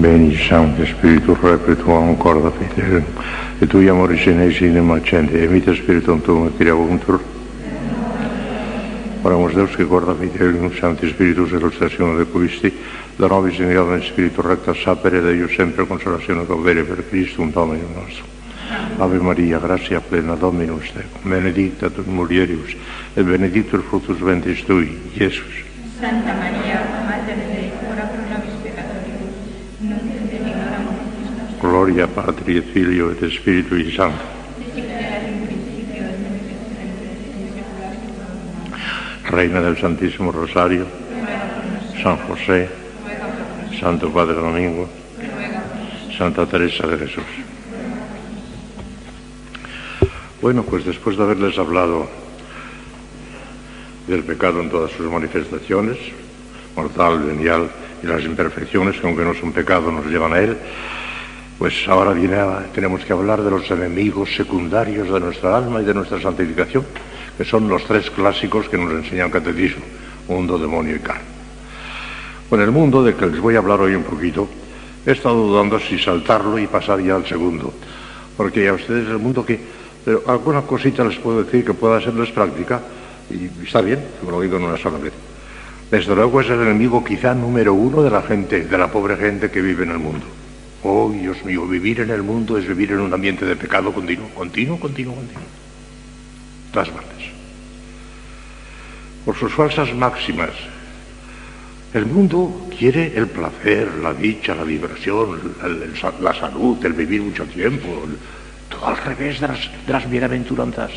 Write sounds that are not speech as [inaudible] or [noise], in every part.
benedição Santo Espírito repre tua corda fiderum, e tu amor genesi in macente, emite Espíritum tuum, criabuntur. Oramos Deus que guarda fiderum, Santo Espírito, elustração de Cristi, da nova in grado Espírito recta sapere, de Deus sempre consolação convere per Cristo, um Domino nosso. Ave Maria, gratia plena Dominus tecum, benedicta tu mulieribus, et benedictus fructus ventris tui, Jesus. Santa Maria, Gloria Patri Filio et in saecula saeculorum. Reina del Santísimo Rosario, San José, Santo Padre Domingo. Santa Teresa de Jesús. Bueno, pues después de haberles hablado del pecado en todas sus manifestaciones, mortal, venial y las imperfecciones que aunque no son pecado nos llevan a él, pues ahora viene tenemos que hablar de los enemigos secundarios de nuestra alma y de nuestra santificación, que son los tres clásicos que nos enseña el catecismo, mundo, demonio y carne. Con el mundo de que les voy a hablar hoy un poquito, he estado dudando si saltarlo y pasar ya al segundo, porque a ustedes el mundo que, pero alguna cosita les puedo decir que pueda serles práctica, y está bien, que lo digo en una sola vez. Desde luego es el enemigo quizá número uno de la gente, de la pobre gente que vive en el mundo. Oh, Dios mío, vivir en el mundo es vivir en un ambiente de pecado continuo, continuo, continuo, continuo. Todas partes. Por sus falsas máximas, el mundo quiere el placer, la dicha, la sa- la salud, el vivir mucho tiempo, todo al revés de las, de las bienaventuranzas.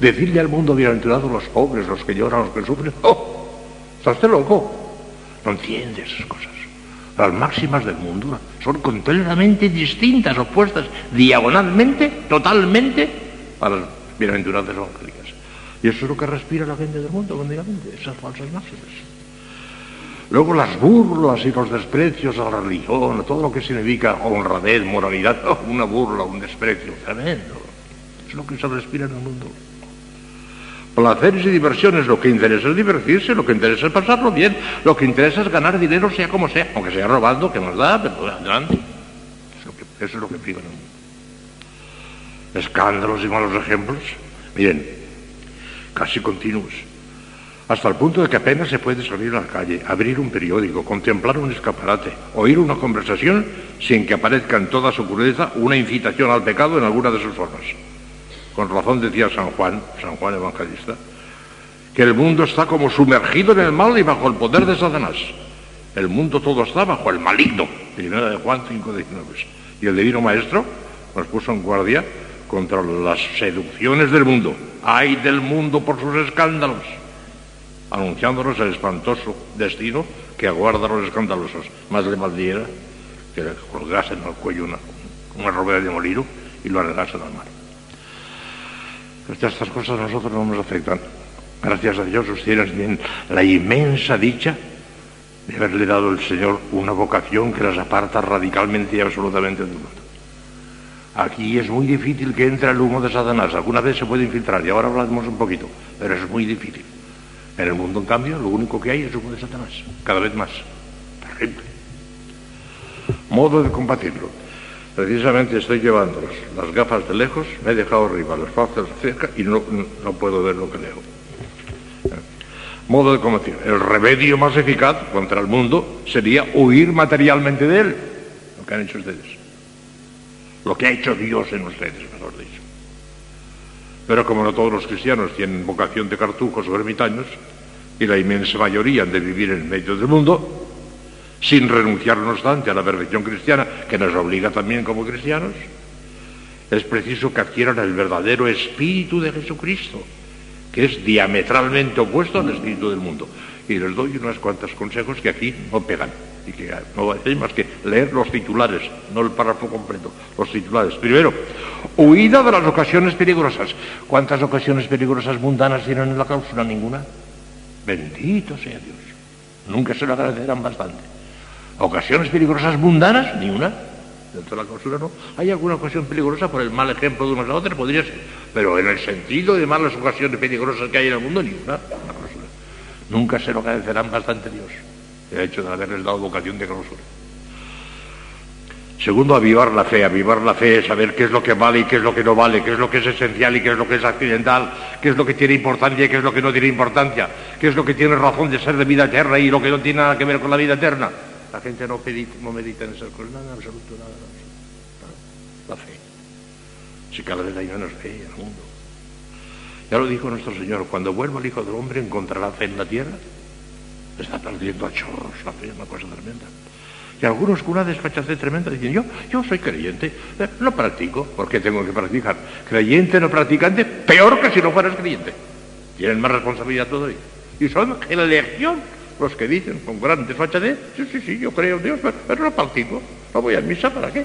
Decirle al mundo bienaventurado los pobres, los que lloran, los que sufren. ¡Oh! ¿Está usted loco? No entiende esas cosas. Las máximas del mundo son completamente distintas, opuestas, diagonalmente, totalmente a las bienaventuranzas evangélicas. Y eso es lo que respira la gente del mundo continuamente, esas falsas máximas. Luego las burlas y los desprecios a la religión, todo lo que significa honradez, moralidad, [laughs] una burla, un desprecio, tremendo. Es lo que se respira en el mundo. Placeres y diversiones, lo que interesa es divertirse, lo que interesa es pasarlo bien, lo que interesa es ganar dinero sea como sea, aunque sea robando, que nos da, pero adelante. Eso es lo que, priva. Escándalos y malos ejemplos, miren, casi continuos, hasta el punto de que apenas se puede salir a la calle, abrir un periódico, contemplar un escaparate, oír una conversación sin que aparezca en toda su crudeza una incitación al pecado en alguna de sus formas. Con razón decía San Juan, San Juan Evangelista, que el mundo está como sumergido en el mal y bajo el poder de Satanás. El mundo todo está bajo el maligno. Primera de Juan 5.19. Y el divino maestro nos puso en guardia contra las seducciones del mundo. ¡Ay del mundo por sus escándalos! Anunciándonos el espantoso destino que aguarda a los escandalosos. Más le valdría que le colgasen al cuello una, una robera de molino y lo arregasen al mar. Estas cosas a nosotros no nos afectan. Gracias a Dios ustedes tienen la inmensa dicha de haberle dado el Señor una vocación que las aparta radicalmente y absolutamente del mundo. Aquí es muy difícil que entre el humo de Satanás. Alguna vez se puede infiltrar y ahora hablaremos un poquito, pero es muy difícil. En el mundo, en cambio, lo único que hay es humo de Satanás, cada vez más. Terrible. Modo de combatirlo. Precisamente estoy llevándolos las gafas de lejos, me he dejado arriba las gafas cerca y no, no puedo ver lo que leo. Modo de combatir. El remedio más eficaz contra el mundo sería huir materialmente de él, lo que han hecho ustedes. Lo que ha hecho Dios en ustedes, mejor dicho. Pero como no todos los cristianos tienen vocación de cartujos o ermitaños, y la inmensa mayoría han de vivir en medio del mundo, sin renunciar, no obstante, a la perfección cristiana, que nos obliga también como cristianos, es preciso que adquieran el verdadero espíritu de Jesucristo, que es diametralmente opuesto al espíritu del mundo. Y les doy unas cuantas consejos que aquí no pegan, y que no hacéis más que leer los titulares, no el párrafo completo, los titulares. Primero, huida de las ocasiones peligrosas. ¿Cuántas ocasiones peligrosas mundanas tienen en la cláusula? Ninguna. Bendito sea Dios. Nunca se lo agradecerán bastante. Ocasiones peligrosas mundanas, ni una. Dentro de la clausura no. Hay alguna ocasión peligrosa por el mal ejemplo de unos a otros, podría ser. Pero en el sentido de malas ocasiones peligrosas que hay en el mundo, ni una. Nunca se lo agradecerán bastante Dios. El hecho de haberles dado vocación de clausura. Segundo, avivar la fe. Avivar la fe es saber qué es lo que vale y qué es lo que no vale, qué es lo que es esencial y qué es lo que es accidental, qué es lo que tiene importancia y qué es lo que no tiene importancia, qué es lo que tiene razón de ser de vida eterna y lo que no tiene nada que ver con la vida eterna. La gente no, medita, no medita en esas cosas, nada en absoluto, nada. La fe. Si cada vez hay menos fe en el mundo. Ya lo dijo nuestro Señor, cuando vuelva el Hijo del Hombre encontrará fe en la tierra. Está perdiendo a chorros la fe, es una cosa tremenda. Y algunos con una desfachatez tremenda dicen, yo, yo soy creyente, eh, no practico, ¿por qué tengo que practicar? Creyente, no practicante, peor que si no fueras creyente. Tienen más responsabilidad todavía. Y son legión los que dicen con gran desfachatez, sí, sí, sí, yo creo en Dios, pero, pero no practico, no voy a misa, ¿para qué?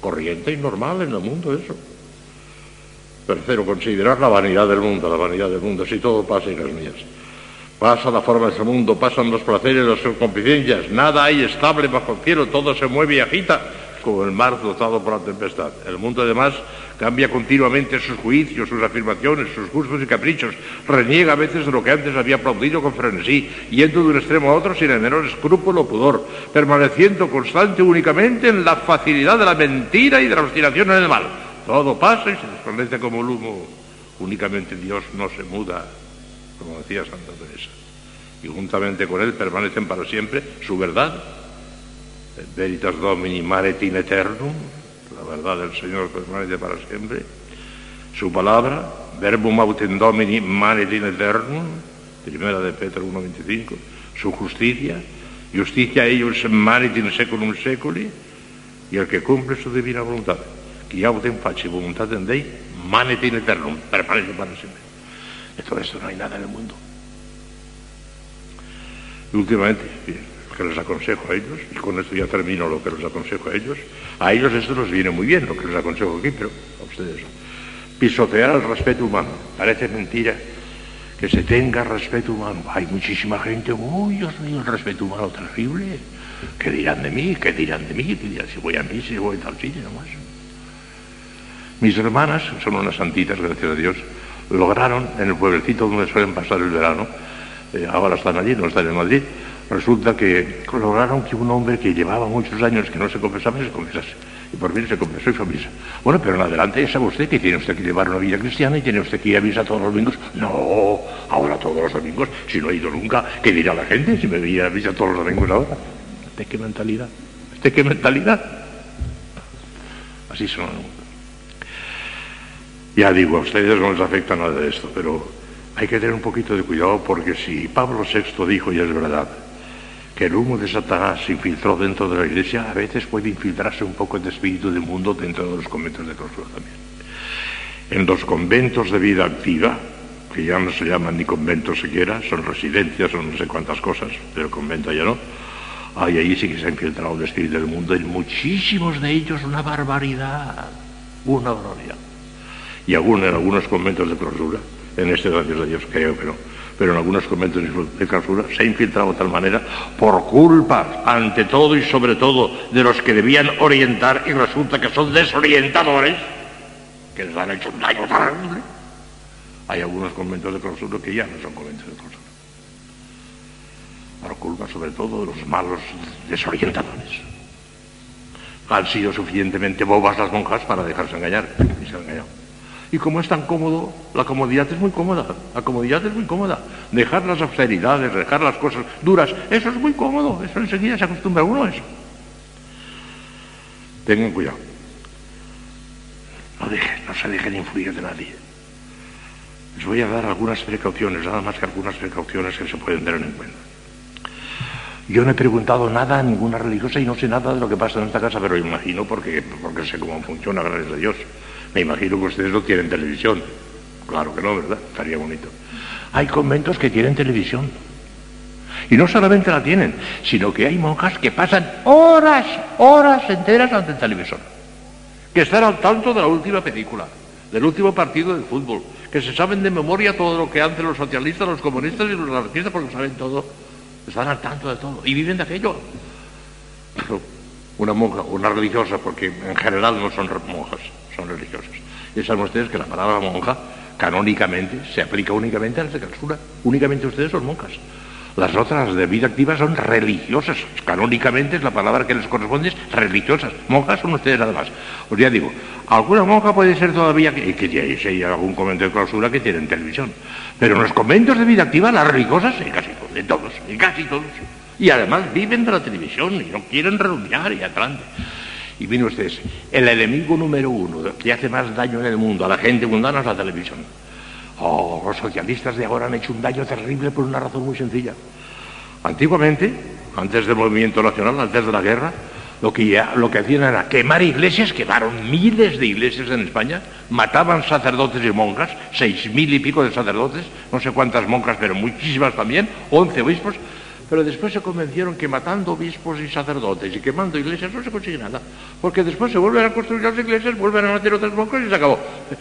Corriente y normal en el mundo eso. Tercero, considerar la vanidad del mundo, la vanidad del mundo, si todo pasa y las mías. Pasa la forma de ese mundo, pasan los placeres, las concupiscencias, nada hay estable bajo el cielo, todo se mueve y agita como el mar dotado por la tempestad. El mundo además cambia continuamente sus juicios, sus afirmaciones, sus gustos y caprichos, reniega a veces de lo que antes había aplaudido con frenesí, yendo de un extremo a otro sin el menor escrúpulo o pudor, permaneciendo constante únicamente en la facilidad de la mentira y de la obstinación en el mal. Todo pasa y se desvanece como el humo. Únicamente Dios no se muda, como decía Santa Teresa. Y juntamente con Él permanecen para siempre su verdad, veritas domini mare in eternum, la verdad del Señor permanece para siempre, su palabra, verbum autem domini mare in eternum, primera de Pedro 1.25, su justicia, justicia ellos mare in seculum seculi, y el que cumple su divina voluntad, que autem faci voluntatem Dei, manet in eternum, permanece para siempre. De todo esto no hay nada en el mundo. Y últimamente, lo que les aconsejo a ellos, y con esto ya termino lo que les aconsejo a ellos, a ellos esto les viene muy bien, lo que les aconsejo aquí, pero a ustedes. Pisotear el respeto humano. Parece mentira que se tenga respeto humano. Hay muchísima gente, uy, Dios mío, el respeto humano terrible. ¿Qué dirán de mí? ¿Qué dirán de mí? ¿Qué si voy a mí, si voy a tal sitio nomás? Mis hermanas, son unas santitas, gracias a Dios, lograron en el pueblecito donde suelen pasar el verano, eh, ahora están allí, no están en Madrid, resulta que lograron que un hombre que llevaba muchos años que no se confesaba, se confesase. Y por fin se confesó y fue a misa. Bueno, pero en adelante sabe usted que tiene usted que llevar una vida cristiana y tiene usted que ir a misa todos los domingos. No, ahora todos los domingos, si no he ido nunca, ¿qué dirá la gente si me veía a misa todos los domingos ahora? ¿De qué mentalidad? ¿De qué mentalidad? Así son. Ya digo, a ustedes no les afecta nada de esto, pero hay que tener un poquito de cuidado porque si Pablo VI dijo, y es verdad, que el humo de Satanás se infiltró dentro de la iglesia, a veces puede infiltrarse un poco de espíritu del mundo dentro de los conventos de clausura también. En los conventos de vida activa, que ya no se llaman ni conventos siquiera, son residencias, son no sé cuántas cosas, pero convento ya no, ahí, ahí sí que se ha infiltrado el espíritu del mundo, en muchísimos de ellos una barbaridad, una barbaridad. Y aún en algunos conventos de clausura, en este gracias a Dios creo que no, pero en algunos conventos de clausura se ha infiltrado de tal manera por culpa, ante todo y sobre todo, de los que debían orientar y resulta que son desorientadores, que les han hecho un daño terrible. Hay algunos conventos de clausura que ya no son conventos de clausura. Por culpa sobre todo de los malos desorientadores. Han sido suficientemente bobas las monjas para dejarse engañar y se han engañado. Y como es tan cómodo, la comodidad es muy cómoda. La comodidad es muy cómoda. Dejar las austeridades, dejar las cosas duras, eso es muy cómodo. Eso enseguida se acostumbra uno a eso. Tengan cuidado. No, dejen, no se dejen influir de nadie. Les voy a dar algunas precauciones, nada más que algunas precauciones que se pueden tener en cuenta. Yo no he preguntado nada a ninguna religiosa y no sé nada de lo que pasa en esta casa, pero imagino porque, porque sé cómo funciona, gracias a Dios. Me imagino que ustedes no tienen televisión. Claro que no, ¿verdad? Estaría bonito. Hay conventos que tienen televisión. Y no solamente la tienen, sino que hay monjas que pasan horas, horas enteras ante el televisor. Que están al tanto de la última película, del último partido de fútbol, que se saben de memoria todo lo que hacen los socialistas, los comunistas y los anarquistas, porque saben todo. Están al tanto de todo. Y viven de aquello. Una monja, una religiosa, porque en general no son monjas son religiosas. Y saben ustedes que la palabra monja canónicamente se aplica únicamente a las de clausura. Únicamente ustedes son monjas. Las otras, de vida activa, son religiosas. Canónicamente es la palabra que les corresponde, es religiosas. Monjas son ustedes nada más. Os ya digo, alguna monja puede ser todavía, y que si hay algún convento de clausura que tienen televisión. Pero en los conventos de vida activa, las religiosas, en casi todos, todos, en casi todos. Y además viven de la televisión y no quieren renunciar y adelante. Y miren ustedes, el enemigo número uno que hace más daño en el mundo a la gente mundana es la televisión. Oh, los socialistas de ahora han hecho un daño terrible por una razón muy sencilla. Antiguamente, antes del movimiento nacional, antes de la guerra, lo que, lo que hacían era quemar iglesias, quemaron miles de iglesias en España, mataban sacerdotes y monjas, seis mil y pico de sacerdotes, no sé cuántas monjas, pero muchísimas también, once obispos, pero después se convencieron que matando obispos y sacerdotes y quemando iglesias no se consigue nada, porque después se vuelven a construir las iglesias, vuelven a meter otras monjas y se acabó.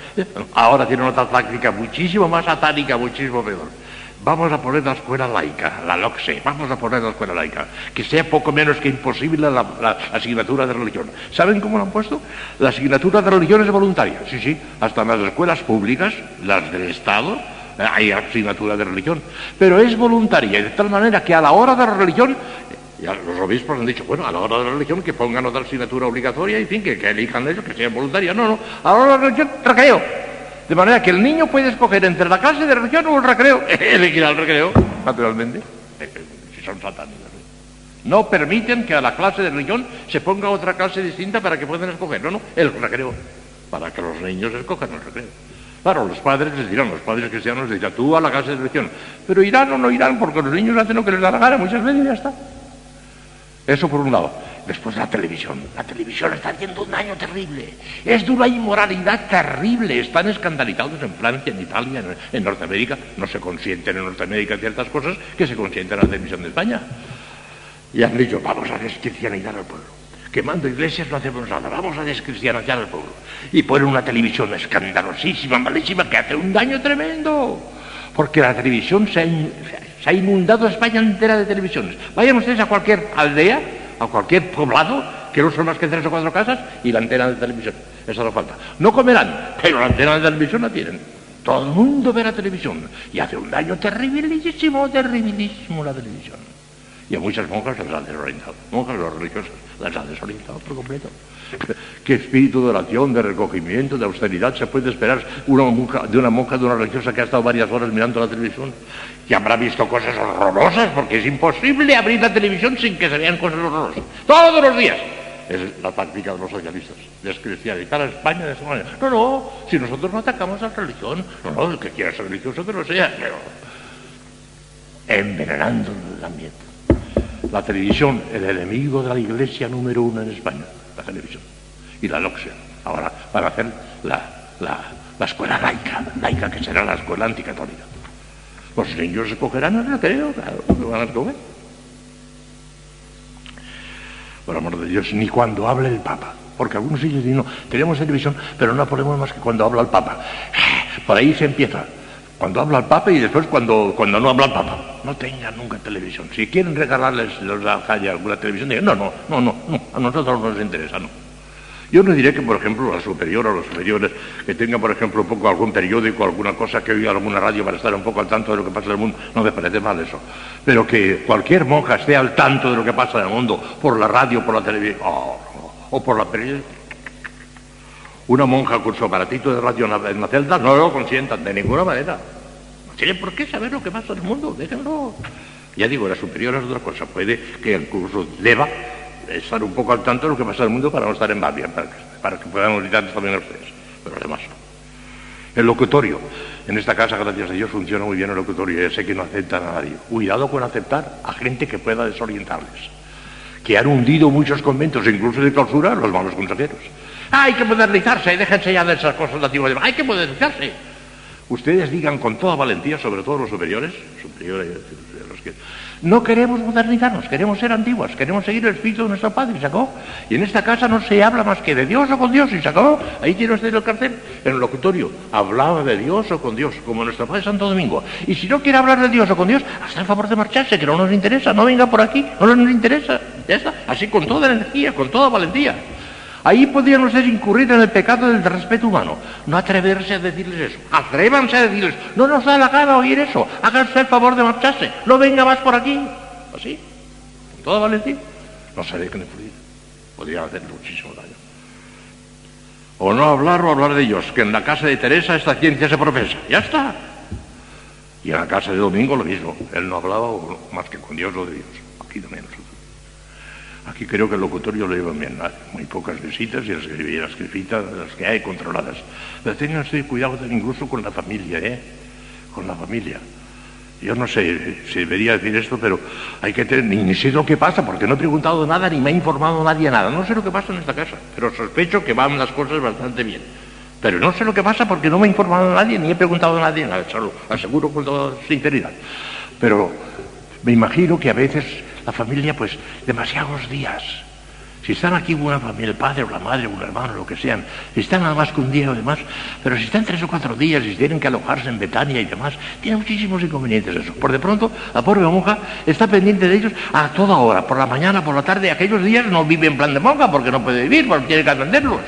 [laughs] Ahora tienen otra táctica muchísimo más satánica, muchísimo peor. Vamos a poner la escuela laica, la LOCSE, vamos a poner la escuela laica, que sea poco menos que imposible la, la, asignatura de religión. ¿Saben cómo lo han puesto? La asignatura de religión es voluntaria, sí, sí, hasta en las escuelas públicas, las del Estado, hay asignatura de religión, pero es voluntaria, de tal manera que a la hora de la religión, ya los obispos han dicho, bueno, a la hora de la religión que pongan otra asignatura obligatoria, en fin, que, elijan ellos, que sean voluntarias. No, no, a la hora de la religión, recreo. De manera que el niño puede escoger entre la clase de religión o el recreo. [laughs] Elegirá el recreo, naturalmente, si son satánicos. No permiten que a la clase de religión se ponga otra clase distinta para que puedan escoger. No, no, el recreo. Para que los niños escojan el recreo. Claro, los padres les dirán, los padres cristianos les dirán, tú a la clase de religión. Pero irán o no irán porque los niños hacen lo que les da la gana muchas veces ya está. Eso por un lado. Después la televisión. La televisión está haciendo un daño terrible. Es de una inmoralidad terrible. Están escandalizados en Francia, en Italia, en, en Norteamérica. No se consienten en Norteamérica ciertas cosas que se consienten en la televisión de España. Y han dicho, vamos a descristianizar al pueblo. Quemando iglesias no hacemos nada, vamos a descristianizar al pueblo. Y ponen una televisión escandalosísima, malísima, que hace un daño tremendo. Porque la televisión se ha, se ha inundado España entera de televisiones. Vayan ustedes a cualquier aldea, a cualquier poblado, que no son más que tres o cuatro casas, y la antena de televisión. Eso no falta. No comerán, pero la antena de televisión la tienen. Todo el mundo ve la televisión. Y hace un daño terribilísimo, terribilísimo la televisión. Y a muchas monjas las han desorientado. Monjas los religiosas las han desorientado por completo. ¿Qué espíritu de oración, de recogimiento, de austeridad se puede esperar una monja, de una monja, de una religiosa que ha estado varias horas mirando la televisión? Y habrá visto cosas horrorosas, porque es imposible abrir la televisión sin que se vean cosas horrorosas. Todos los días. Es la táctica de los socialistas, descristianizar a España de esa manera. No, no, si nosotros no atacamos a la religión, no, no, el que quiera ser religioso que lo sea, pero envenenando el ambiente. La televisión, el enemigo de la iglesia número uno en España, la televisión. Y la LOCSE, ahora van a hacer la, la, la escuela laica, laica que será la escuela anticatólica. Los niños escogerán el recreo, claro, lo van a escoger. Por amor de Dios, ni cuando hable el Papa. Porque algunos niños dicen, no, tenemos televisión, pero no ponemos más que cuando habla el Papa. Por ahí se empieza. Cuando habla el Papa y después cuando, cuando no habla el Papa. No tengan nunca televisión. Si quieren regalarles los calle alguna televisión, digan, no, no, no, no, no, a nosotros no nos interesa, no. Yo no diré que, por ejemplo, la superior o los superiores que tengan, por ejemplo, un poco algún periódico, alguna cosa que oiga alguna radio para estar un poco al tanto de lo que pasa en el mundo, no me parece mal eso. Pero que cualquier monja esté al tanto de lo que pasa en el mundo por la radio, por la televisión, oh, o por la periódica. Una monja con su aparatito de radio en la celda no lo consientan de ninguna manera. No tiene por qué saber lo que pasa en el mundo, déjenlo. Ya digo, la superior es otra cosa. Puede que incluso deba estar un poco al tanto de lo que pasa en el mundo para no estar en babia, para que, puedan auditar también a ustedes. Pero además. El locutorio. En esta casa, gracias a Dios, funciona muy bien el locutorio. Ya sé que no aceptan a nadie. Cuidado con aceptar a gente que pueda desorientarles. Que han hundido muchos conventos, incluso de clausura, los malos consejeros. Hay que modernizarse, déjense ya de esas cosas antiguas. Hay que modernizarse. Ustedes digan con toda valentía, sobre todo los superiores, superiores los que no queremos modernizarnos, queremos ser antiguas, queremos seguir el espíritu de nuestro Padre, y sacó. Y en esta casa no se habla más que de Dios o con Dios, y sacó. Ahí tiene usted el cartel, en el locutorio. Hablaba de Dios o con Dios, como nuestro Padre Santo Domingo. Y si no quiere hablar de Dios o con Dios, hasta el favor de marcharse, que no nos interesa, no venga por aquí, no nos interesa. Ya está, así con toda energía, con toda valentía. Ahí podrían ustedes incurrir en el pecado del respeto humano. No atreverse a decirles eso. Atrévanse a decirles, no nos da la gana oír eso. Háganse el favor de marcharse. No venga más por aquí. Así. Con toda valentía. No se dejen influir. Podrían hacer muchísimo daño. O no hablar o hablar de ellos. Que en la casa de Teresa esta ciencia se profesa. Ya está. Y en la casa de Domingo lo mismo. Él no hablaba más que con Dios o de Dios. Aquí también nosotros. Aquí creo que el locutorio lo lleva bien, muy pocas visitas y las, las visitas las que hay controladas. Pero tengan cuidado incluso con la familia, ¿eh? Con la familia. Yo no sé si debería decir esto, pero hay que tener, ni, sé lo que pasa, porque no he preguntado nada ni me ha informado nadie nada. No sé lo que pasa en esta casa, pero sospecho que van las cosas bastante bien. Pero no sé lo que pasa porque no me ha informado nadie ni he preguntado a nadie nada, solo aseguro con toda sinceridad. Pero me imagino que a veces la familia, pues, demasiados días. Si están aquí una familia, el padre o la madre un hermano, lo que sean, si están nada más que un día o demás, pero si están tres o cuatro días y tienen que alojarse en Betania y demás, tiene muchísimos inconvenientes eso. Por de pronto, la pobre monja está pendiente de ellos a toda hora, por la mañana, por la tarde, aquellos días no vive en plan de monja porque no puede vivir, porque tiene que atenderlos.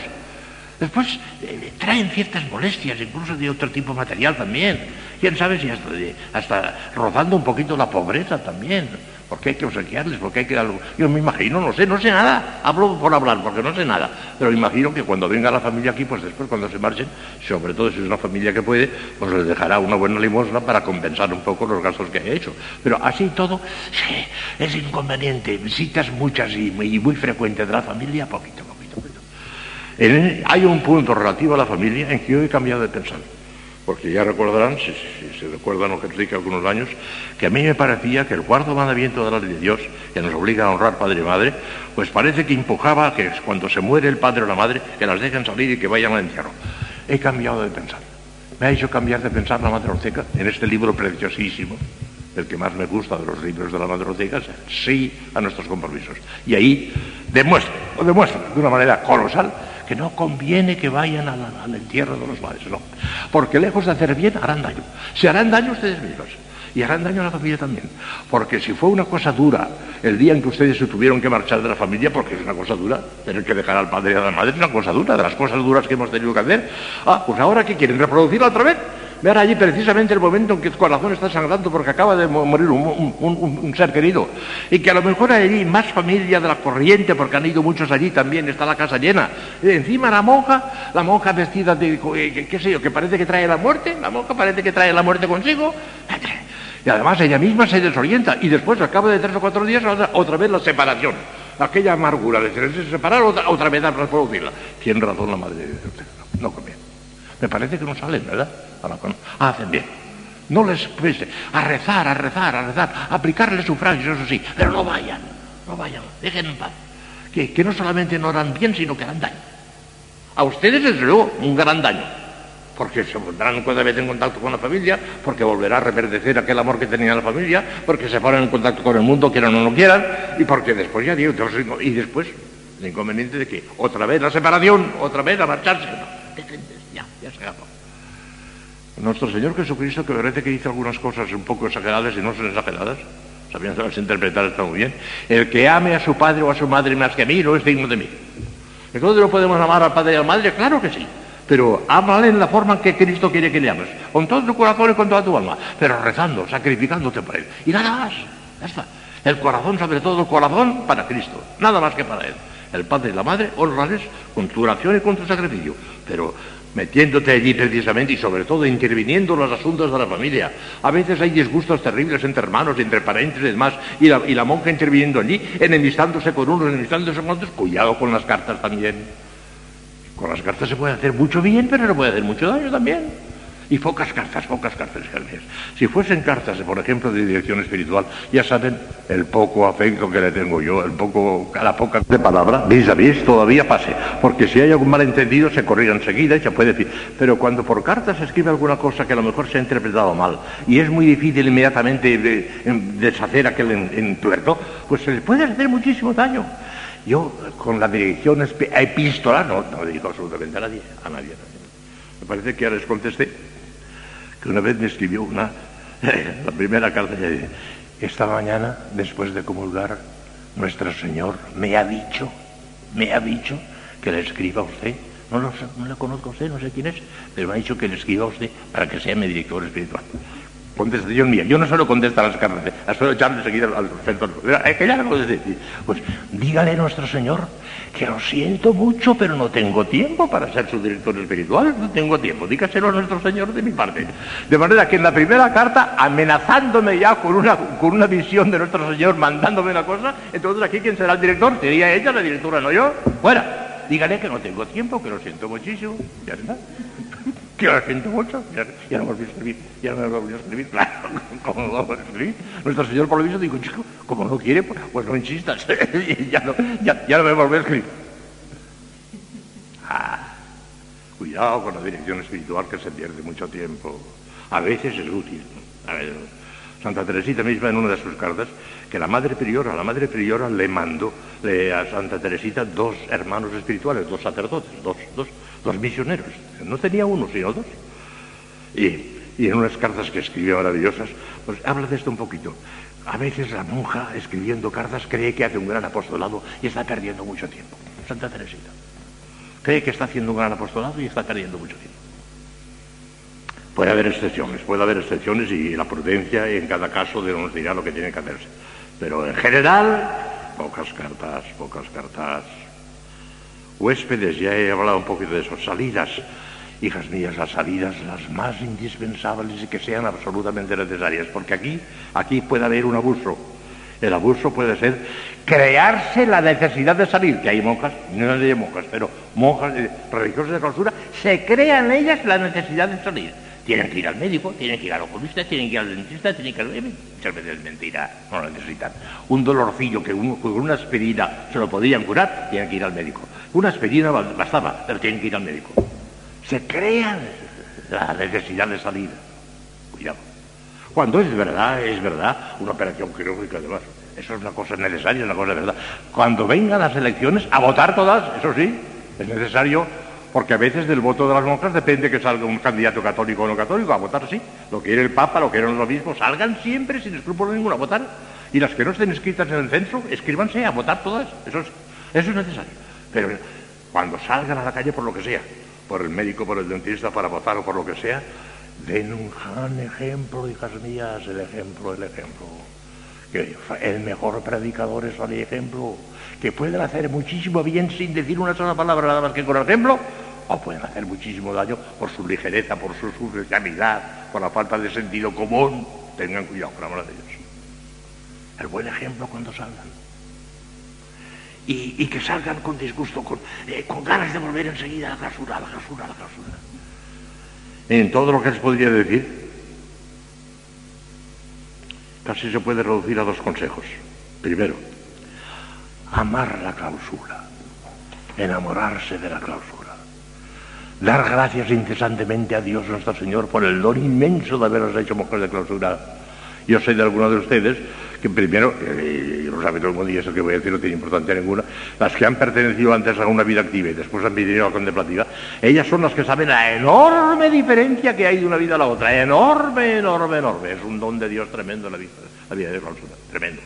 Después eh, traen ciertas molestias, incluso de otro tipo material también. Quién sabe si hasta, hasta rozando un poquito la pobreza también porque hay que obsequiarles, porque hay que algo. Yo me imagino, no sé, no sé nada, hablo por hablar, porque no sé nada, pero imagino que cuando venga la familia aquí, pues después cuando se marchen, sobre todo si es una familia que puede, pues les dejará una buena limosna para compensar un poco los gastos que haya hecho. Pero así todo, sí, es inconveniente, visitas muchas y muy, frecuentes de la familia, poquito, poquito, poquito. hay un punto relativo a la familia en que yo he cambiado de pensar porque ya recordarán, si, se recuerdan lo que dije algunos años, que a mí me parecía que el cuarto mandamiento de la ley de Dios, que nos obliga a honrar padre y madre, pues parece que empujaba que cuando se muere el padre o la madre, que las dejen salir y que vayan al entierro. He cambiado de pensar. Me ha hecho cambiar de pensar la Madre Orteca en este libro preciosísimo, el que más me gusta de los libros de la Madre Orteca, es sí a nuestros compromisos. Y ahí demuestra, o demuestra de una manera colosal, que no conviene que vayan al, entierro de los padres, no. Porque lejos de hacer bien, harán daño. Se harán daño ustedes mismos. Y harán daño a la familia también. Porque si fue una cosa dura el día en que ustedes se tuvieron que marchar de la familia, porque es una cosa dura, tener que dejar al padre y a la madre es una cosa dura, de las cosas duras que hemos tenido que hacer. Ah, pues ahora que quieren reproducirla otra vez ver allí precisamente el momento en que el corazón está sangrando porque acaba de morir un, ser querido. Y que a lo mejor allí más familia de la corriente, porque han ido muchos allí también, está la casa llena. Y encima la monja, la monja vestida de, eh, qué sé yo, que parece que trae la muerte, la monja parece que trae la muerte consigo. Y además ella misma se desorienta y después, al cabo de tres o cuatro días, otra, vez la separación. Aquella amargura de quererse separar, otra, otra vez a reproducirla. Tiene razón la madre de No, no conviene. Me parece que no salen, ¿verdad? Hacen bien. No les pese a rezar, a rezar, a rezar, a aplicarles sufragios, eso sí, pero no vayan, no vayan, dejen en paz. Que, que no solamente no harán bien, sino que harán daño. A ustedes, desde luego, un gran daño, porque se pondrán otra vez en contacto con la familia, porque volverá a reverdecer aquel amor que tenía la familia, porque se ponen en contacto con el mundo, quieran o no quieran, y porque después ya digo, y después el inconveniente de que otra vez la separación, otra vez a marcharse. ya, ya se acabó. Nuestro Señor Jesucristo, que parece que dice algunas cosas un poco exageradas y no son exageradas, sabiéndolas interpretar está muy bien, el que ame a su padre o a su madre más que a mí no es digno de mí. Entonces no podemos amar al padre y a la madre, claro que sí, pero ámale en la forma en que Cristo quiere que le ames, con todo tu corazón y con toda tu alma, pero rezando, sacrificándote por Él. Y nada más, ya está. El corazón, sobre todo el corazón, para Cristo, nada más que para Él. El padre y la madre, honrales con tu oración y con tu sacrificio, pero metiéndote allí precisamente y sobre todo interviniendo en los asuntos de la familia. A veces hay disgustos terribles entre hermanos, entre parientes y demás, y la, monja interviniendo allí, enemistándose con unos, enemistándose con otros. Cuidado con las cartas también. Con las cartas se puede hacer mucho bien, pero se puede hacer mucho daño también. Y pocas cartas, pocas cartas, Jeremías. Si fuesen cartas, por ejemplo, de dirección espiritual, ya saben el poco afecto que le tengo yo, el poco, la poca de palabra, vis a vis, todavía pase. Porque si hay algún malentendido, se corrige enseguida y se puede decir. Pero cuando por cartas se escribe alguna cosa que a lo mejor se ha interpretado mal, y es muy difícil inmediatamente deshacer aquel entuerto, pues se le puede hacer muchísimo daño. Yo, con la dirección epistolar, no, no dirijo absolutamente a nadie, a nadie. Me parece que ya les contesté que una vez me escribió una, la primera carta, dice, esta mañana, después de comulgar, nuestro Señor me ha dicho, me ha dicho que le escriba a usted. No, lo no le conozco a usted, no sé quién es, pero me ha dicho que le escriba a usted para que sea mi director espiritual. Contestación mía. Yo no solo contesto a las cartas, las suelo echar enseguida al centro. Es que ya lo puedo decir. Pues dígale a nuestro Señor que lo siento mucho, pero no tengo tiempo para ser su director espiritual. No tengo tiempo. Dígaselo a nuestro Señor de mi parte. De manera que en la primera carta, amenazándome ya con una, con una visión de nuestro Señor, mandándome una cosa, entonces aquí, ¿quién será el director? Sería ella la directora, no yo. Fuera. Dígale que no tengo tiempo, que lo siento muchísimo. Ya está que lo siento mucho, ya, no me volví a escribir, ya no me volví a escribir, claro, [laughs] ¿cómo no vamos a escribir? Nuestro Señor por lo visto dijo, chico, como no quiere, pues, pues no insistas, [laughs] ya no, ya, ya no me volví a escribir. Ah, cuidado con la dirección espiritual que se pierde mucho tiempo. A veces es útil. A ver, Santa Teresita misma en una de sus cartas, que la madre priora, la madre priora le mandó a Santa Teresita dos hermanos espirituales, dos sacerdotes, dos, dos, dos misioneros. No tenía uno, sino dos. Y, en unas cartas que escribió maravillosas, pues habla de esto un poquito. A veces la monja, escribiendo cartas, cree que hace un gran apostolado y está perdiendo mucho tiempo. Santa Teresita. Cree que está haciendo un gran apostolado y está perdiendo mucho tiempo. Puede haber excepciones, puede haber excepciones y la prudencia en cada caso nos dirá lo que tiene que hacerse. Pero en general, pocas cartas, pocas cartas huéspedes, ya he hablado un poquito de eso, salidas, hijas mías, las salidas las más indispensables y que sean absolutamente necesarias, porque aquí, aquí puede haber un abuso. El abuso puede ser crearse la necesidad de salir, que hay monjas, no hay monjas, pero monjas eh, religiosas de clausura, se crean ellas la necesidad de salir. Tienen que ir al médico, tienen que ir al oculista, tienen que ir al dentista, tienen que ir al... Muchas veces es mentira, no lo necesitan. Un dolorcillo que con una aspirina se lo podían curar, tienen que ir al médico. Una aspirina bastaba, pero tienen que ir al médico. Se crea la necesidad de salir. Cuidado. Cuando es verdad, es verdad, una operación quirúrgica además. Eso es una cosa necesaria, una cosa de verdad. Cuando vengan las elecciones, a votar todas, eso sí, es necesario porque a veces del voto de las monjas depende que salga un candidato católico o no católico, a votar sí. Lo quiere el Papa, lo quieren los obispos, salgan siempre sin escrúpulo ninguno a votar. Y las que no estén escritas en el censo, escríbanse a votar todas. Eso es, eso es necesario. Pero cuando salgan a la calle por lo que sea, por el médico, por el dentista, para votar o por lo que sea, den un gran ejemplo, hijas mías, el ejemplo, el ejemplo. Que el mejor predicador es el ejemplo que pueden hacer muchísimo bien sin decir una sola palabra nada más que con el ejemplo, o pueden hacer muchísimo daño por su ligereza, por su superficialidad, por la falta de sentido común. Tengan cuidado, por amor de Dios. El buen ejemplo cuando salgan. Y, que salgan con disgusto, con, eh, ganas de volver enseguida a la clausura, a la clausura, a la clausura. En todo lo que les podría decir, casi se puede reducir a dos consejos. Primero, amar la clausura, enamorarse de la clausura, dar gracias incesantemente a Dios nuestro Señor por el don inmenso de haberos hecho mujer de clausura. Yo sé de algunos de ustedes que primero, eh, lo sabe todo el mundo y eso que voy a decir no tiene importancia ninguna, las que han pertenecido antes a una vida activa y después han vivido a la contemplativa, ellas son las que saben la enorme diferencia que hay de una vida a la otra, enorme, enorme, enorme. Es un don de Dios tremendo la vida, la vida de clausura, tremendo.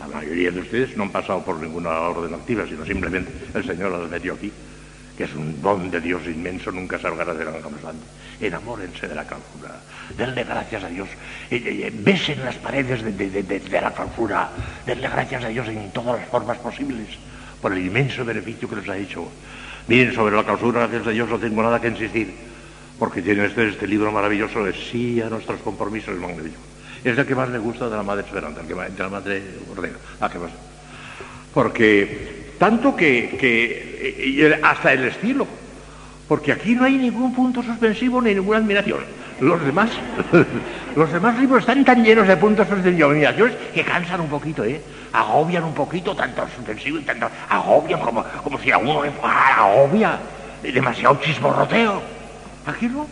La mayoría de ustedes no han pasado por ninguna orden activa, sino simplemente el Señor las metió aquí, que es un don de Dios inmenso, nunca salgará de la Santo. Enamórense de la clausura, denle gracias a Dios, besen las paredes de, la clausura, denle gracias a Dios en todas las formas posibles por el inmenso beneficio que les ha hecho. Miren, sobre la clausura, gracias a Dios, no tengo nada que insistir, porque tienen ustedes este libro maravilloso de sí a nuestros compromisos magníficos es el que más me gusta de la Madre Esperanza, el que de la Madre Ordena. Ah, más? Porque tanto que, hasta el estilo, porque aquí no hay ningún punto suspensivo ni ninguna admiración. Los demás, [laughs] los demás libros están tan llenos de puntos suspensivos y admiraciones que cansan un poquito, ¿eh? Agobian un poquito, tanto suspensivo y tanto agobian como, como si a uno agobia demasiado chismorroteo. Aquí no,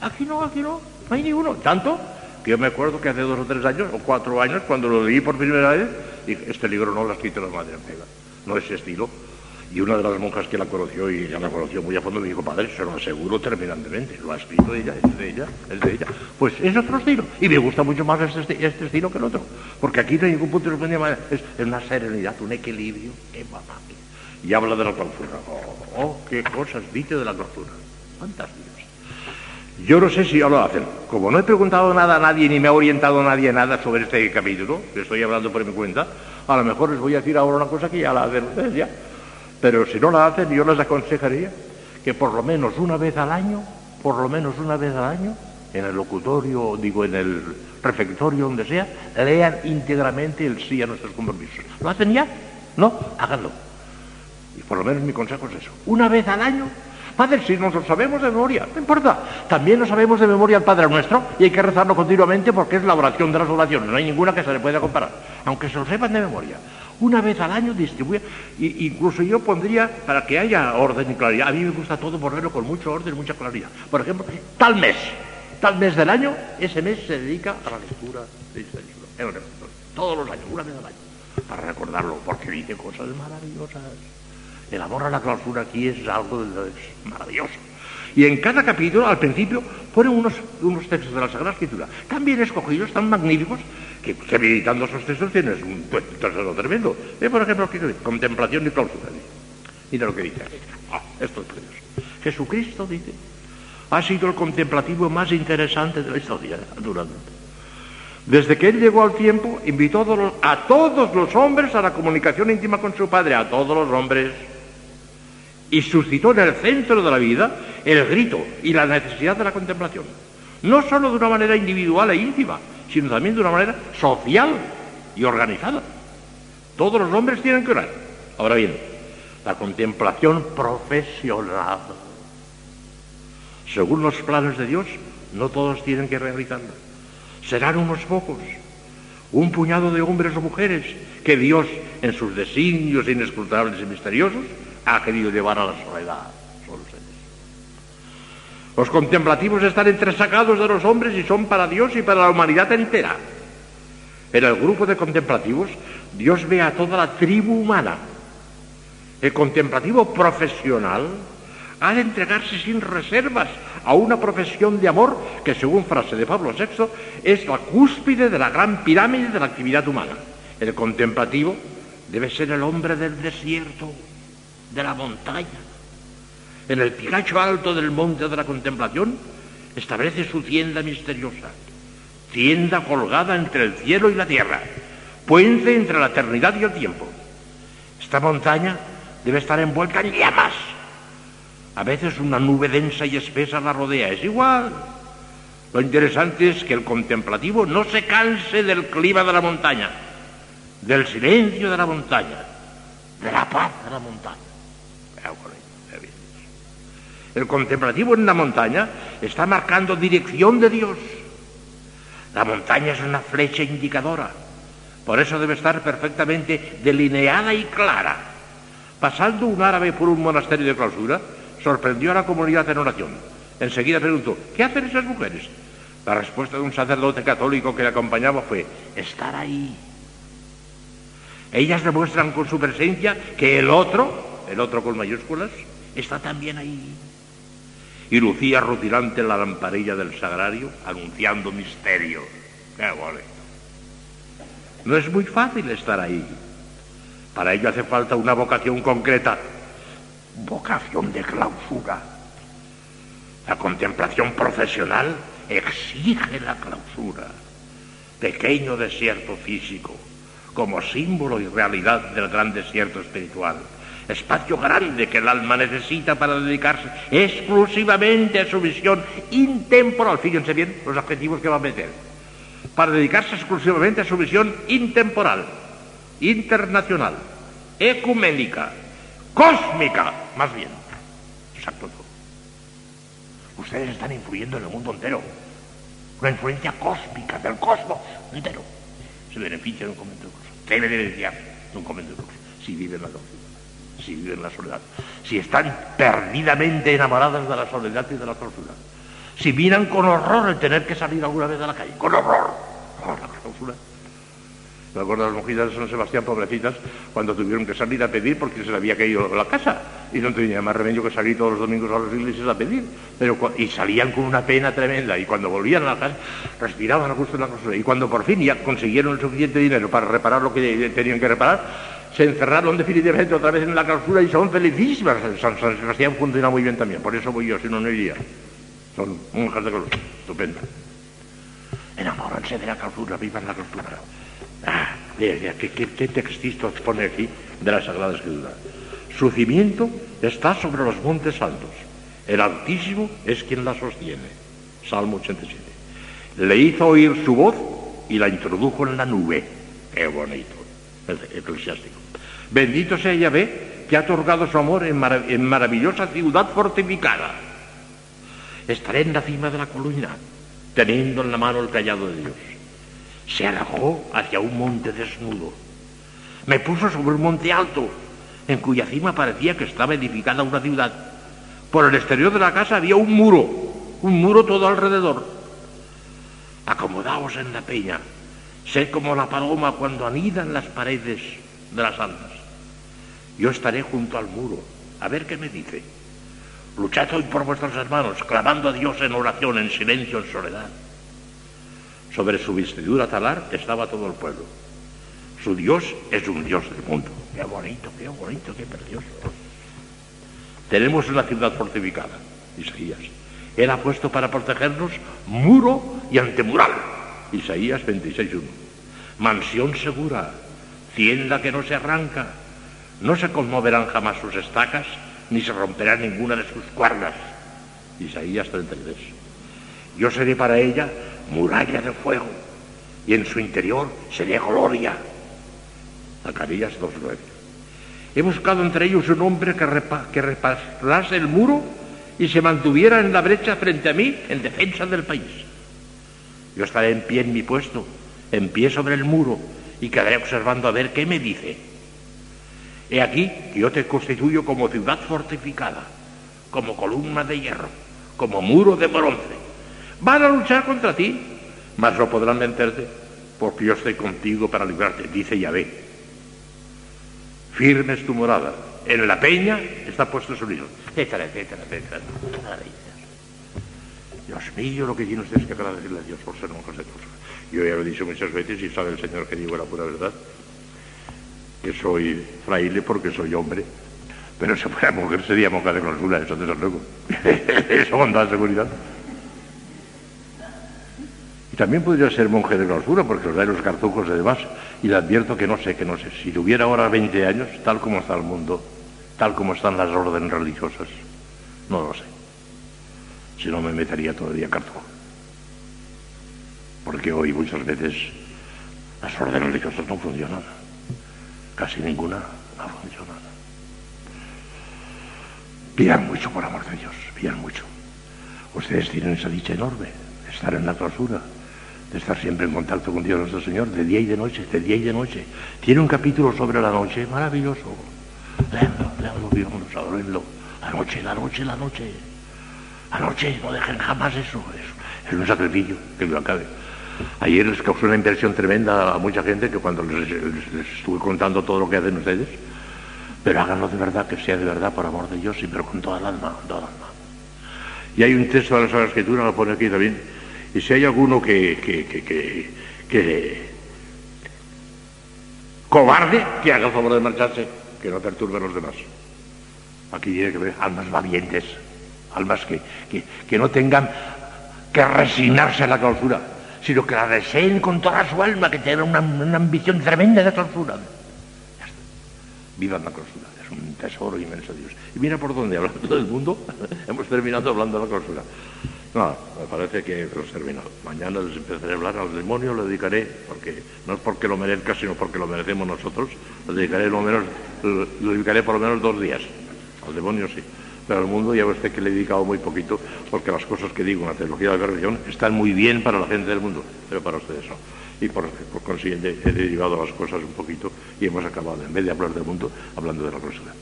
aquí no, aquí no, no hay ninguno. Tanto que yo me acuerdo que hace dos o tres años, o cuatro años, cuando lo leí por primera vez, dije, este libro no lo ha escrito la Madre no es estilo. Y una de las monjas que la conoció y ya la conoció muy a fondo me dijo, padre, se lo aseguro terminantemente, lo ha escrito ella, es de ella, es de ella. Pues es otro estilo. Y me gusta mucho más este, este estilo que el otro. Porque aquí no hay ningún punto de es, es una serenidad, un equilibrio. ¡Qué mamá! Y habla de la clausura. Oh, oh, qué cosas dice de la clausura. Fantásticas. Yo no sé si ya lo hacen. Como no he preguntado nada a nadie ni me ha orientado nadie nada sobre este capítulo, que estoy hablando por mi cuenta, a lo mejor les voy a decir ahora una cosa que ya la hacen ustedes ya. Pero si no la hacen, yo les aconsejaría que por lo menos una vez al año, por lo menos una vez al año, en el locutorio, digo, en el refectorio, donde sea, lean íntegramente el sí a nuestros compromisos. ¿Lo hacen ya? ¿No? Háganlo. Y por lo menos mi consejo es eso. Una vez al año, Padre, si nos lo sabemos de memoria, no importa. También lo sabemos de memoria al Padre nuestro y hay que rezarlo continuamente porque es la oración de las oraciones. No hay ninguna que se le pueda comparar, aunque se lo sepan de memoria una vez al año distribuye, incluso yo pondría, para que haya orden y claridad, a mí me gusta todo ponerlo con mucho orden y mucha claridad. Por ejemplo, tal mes, tal mes del año, ese mes se dedica a la lectura de este libro, todos los años, una vez al año, para recordarlo, porque dice cosas maravillosas. El la clausura aquí es algo maravilloso. Y en cada capítulo, al principio, ponen unos, unos textos de la Sagrada Escritura, tan bien escogidos, tan magníficos, que, meditando esos textos tienes un tesoro tremendo. por ejemplo, ¿qué dice? Contemplación y clausura. Mira lo que dice. Ah, esto es. Jesucristo dice, ha sido el contemplativo más interesante de la historia, naturalmente. Desde que él llegó al tiempo, invitó a todos los hombres a la comunicación íntima con su Padre, a todos los hombres, y suscitó en el centro de la vida el grito y la necesidad de la contemplación. No solo de una manera individual e íntima, sino también de una manera social y organizada. Todos los hombres tienen que orar. Ahora bien, la contemplación profesional. Según los planes de Dios, no todos tienen que realizarla. Serán unos pocos, un puñado de hombres o mujeres que Dios, en sus designios inescrutables y misteriosos, ha querido llevar a la soledad. Los contemplativos están entresacados de los hombres y son para Dios y para la humanidad entera. En el grupo de contemplativos, Dios ve a toda la tribu humana. El contemplativo profesional ha de entregarse sin reservas a una profesión de amor que, según frase de Pablo VI, es la cúspide de la gran pirámide de la actividad humana. El contemplativo debe ser el hombre del desierto, de la montaña, en el picacho alto del monte de la contemplación, establece su tienda misteriosa, tienda colgada entre el cielo y la tierra, puente entre la eternidad y el tiempo. Esta montaña debe estar envuelta en llamas. A veces una nube densa y espesa la rodea. Es igual. Lo interesante es que el contemplativo no se canse del clima de la montaña, del silencio de la montaña, de la paz de la montaña. El contemplativo en la montaña está marcando dirección de Dios. La montaña es una flecha indicadora. Por eso debe estar perfectamente delineada y clara. Pasando un árabe por un monasterio de clausura, sorprendió a la comunidad en oración. Enseguida preguntó, ¿qué hacen esas mujeres? La respuesta de un sacerdote católico que le acompañaba fue, estar ahí. Ellas demuestran con su presencia que el otro, el otro con mayúsculas, está también ahí y lucía rutilante la lamparilla del sagrario anunciando misterios. ¡Qué bonito! No es muy fácil estar ahí. Para ello hace falta una vocación concreta, vocación de clausura. La contemplación profesional exige la clausura. Pequeño desierto físico, como símbolo y realidad del gran desierto espiritual espacio grande que el alma necesita para dedicarse exclusivamente a su visión intemporal. Fíjense bien los adjetivos que va a meter. Para dedicarse exclusivamente a su visión intemporal, internacional, ecuménica, cósmica, más bien. Exacto Ustedes están influyendo en el mundo entero. Una influencia cósmica del cosmos entero. Se beneficia de un convento de. Debe beneficiar de un convento de si vive la doctrina si viven la soledad, si están perdidamente enamoradas de la soledad y de la clausura, si miran con horror el tener que salir alguna vez a la calle, con horror, la clausura. Me acuerdo de las monjitas de San Sebastián, pobrecitas, cuando tuvieron que salir a pedir porque se le había caído la casa y no tenía más remedio que salir todos los domingos a las iglesias a pedir. Pero, y salían con una pena tremenda y cuando volvían a la casa respiraban a gusto en la clausura. Y cuando por fin ya consiguieron el suficiente dinero para reparar lo que tenían que reparar, se encerraron definitivamente otra vez en la clausura y son felicísimas. San, Sebastián funciona muy bien también, por eso voy yo, si no, no iría. Son monjas de clausura, estupendo. Enamóranse de la clausura, vivan la clausura. Ah, ¿qué, qué, textito pone aquí de la Sagrada Escritura? Su cimiento está sobre los montes altos. El Altísimo es quien la sostiene. Salmo 87. Le hizo oír su voz y la introdujo en la nube. Qué bonito. Eclesiástico. Bendito sea Yahvé que ha otorgado su amor en, maravillosa ciudad fortificada. Estaré en la cima de la columna, teniendo en la mano el callado de Dios se alejó hacia un monte desnudo. Me puso sobre un monte alto, en cuya cima parecía que estaba edificada una ciudad. Por el exterior de la casa había un muro, un muro todo alrededor. Acomodaos en la peña, sé como la paloma cuando anida en las paredes de las almas. Yo estaré junto al muro, a ver qué me dice. Luchad hoy por vuestros hermanos, clamando a Dios en oración, en silencio, en soledad. Sobre su vestidura talar estaba todo el pueblo. Su Dios es un Dios del mundo. Qué bonito, qué bonito, qué precioso. Tenemos una ciudad fortificada, Isaías. Él ha puesto para protegernos muro y antemural. Isaías 26.1. Mansión segura, tienda que no se arranca. No se conmoverán jamás sus estacas, ni se romperá ninguna de sus cuerdas. Isaías 33. Yo seré para ella muralla de fuego, y en su interior sería gloria. Zacarías 2.9. He buscado entre ellos un hombre que, que repasase el muro y se mantuviera en la brecha frente a mí en defensa del país. Yo estaré en pie en mi puesto, en pie sobre el muro, y quedaré observando a ver qué me dice. He aquí que yo te constituyo como ciudad fortificada, como columna de hierro, como muro de bronce Van a luchar contra ti, mas no podrán vencerte, porque yo estoy contigo para librarte, dice Yahvé. Firme es tu morada. En la peña está puesto su libro, etcétera, etcétera, etcétera. Dios mío, lo que tiene ustedes que agradecerle a Dios por ser de Dios. Yo ya lo he dicho muchas veces y sabe el Señor que digo la pura verdad, que soy fraile porque soy hombre, pero si fuera mujer sería monja de clausura, eso desde luego. [laughs] eso con toda seguridad. También podría ser monje de clausura porque os da los cartucos y demás. Y le advierto que no sé, que no sé. Si tuviera ahora 20 años, tal como está el mundo, tal como están las órdenes religiosas, no lo sé. Si no me metería todavía cartuco. Porque hoy muchas veces las órdenes religiosas no funcionan. Casi ninguna no funciona. Pidan mucho por amor de Dios, pidan mucho. Ustedes tienen esa dicha enorme, estar en la clausura, de estar siempre en contacto con Dios nuestro Señor, de día y de noche, de día y de noche. Tiene un capítulo sobre la noche, maravilloso. Leanlo, leanlo, adorenlo. La noche, la noche, la noche. La noche, no dejen jamás eso. Es, es un sacrificio que lo acabe. Ayer les causó una impresión tremenda a mucha gente que cuando les, estuve contando todo lo que hacen ustedes, pero háganlo de verdad, que sea de verdad por amor de Dios y pero con toda el alma, con toda el alma. Y hay un texto de la Sagrada Escritura, lo pone aquí también, y si hay alguno que, que, que, que, cobarde, que haga el favor de marcharse, que no perturbe a los demás. Aquí tiene que ver almas valientes, almas que, que, no tengan que resignarse a la clausura, sino que la deseen con toda su alma, que tengan una, una ambición tremenda de clausura. Ya está. Vivan la clausura, es un tesoro inmenso de Dios. Y mira por dónde, hablando del mundo, [laughs] hemos terminado hablando de la clausura. No, me parece que hemos terminado. Mañana les empezaré a hablar al demonio, le dedicaré, porque no es porque lo merezca, sino porque lo merecemos nosotros, le dedicaré, lo menos, le dedicaré por lo menos dos días. Al demonio sí. Pero al mundo ya usted que le he dedicado muy poquito, porque las cosas que digo en la teología de la religión están muy bien para la gente del mundo, pero para ustedes no. Y por, por consiguiente he derivado las cosas un poquito y hemos acabado, en vez de hablar del mundo, hablando de la persona.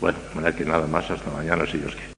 Bueno, de manera que nada más, hasta mañana si Dios quiere.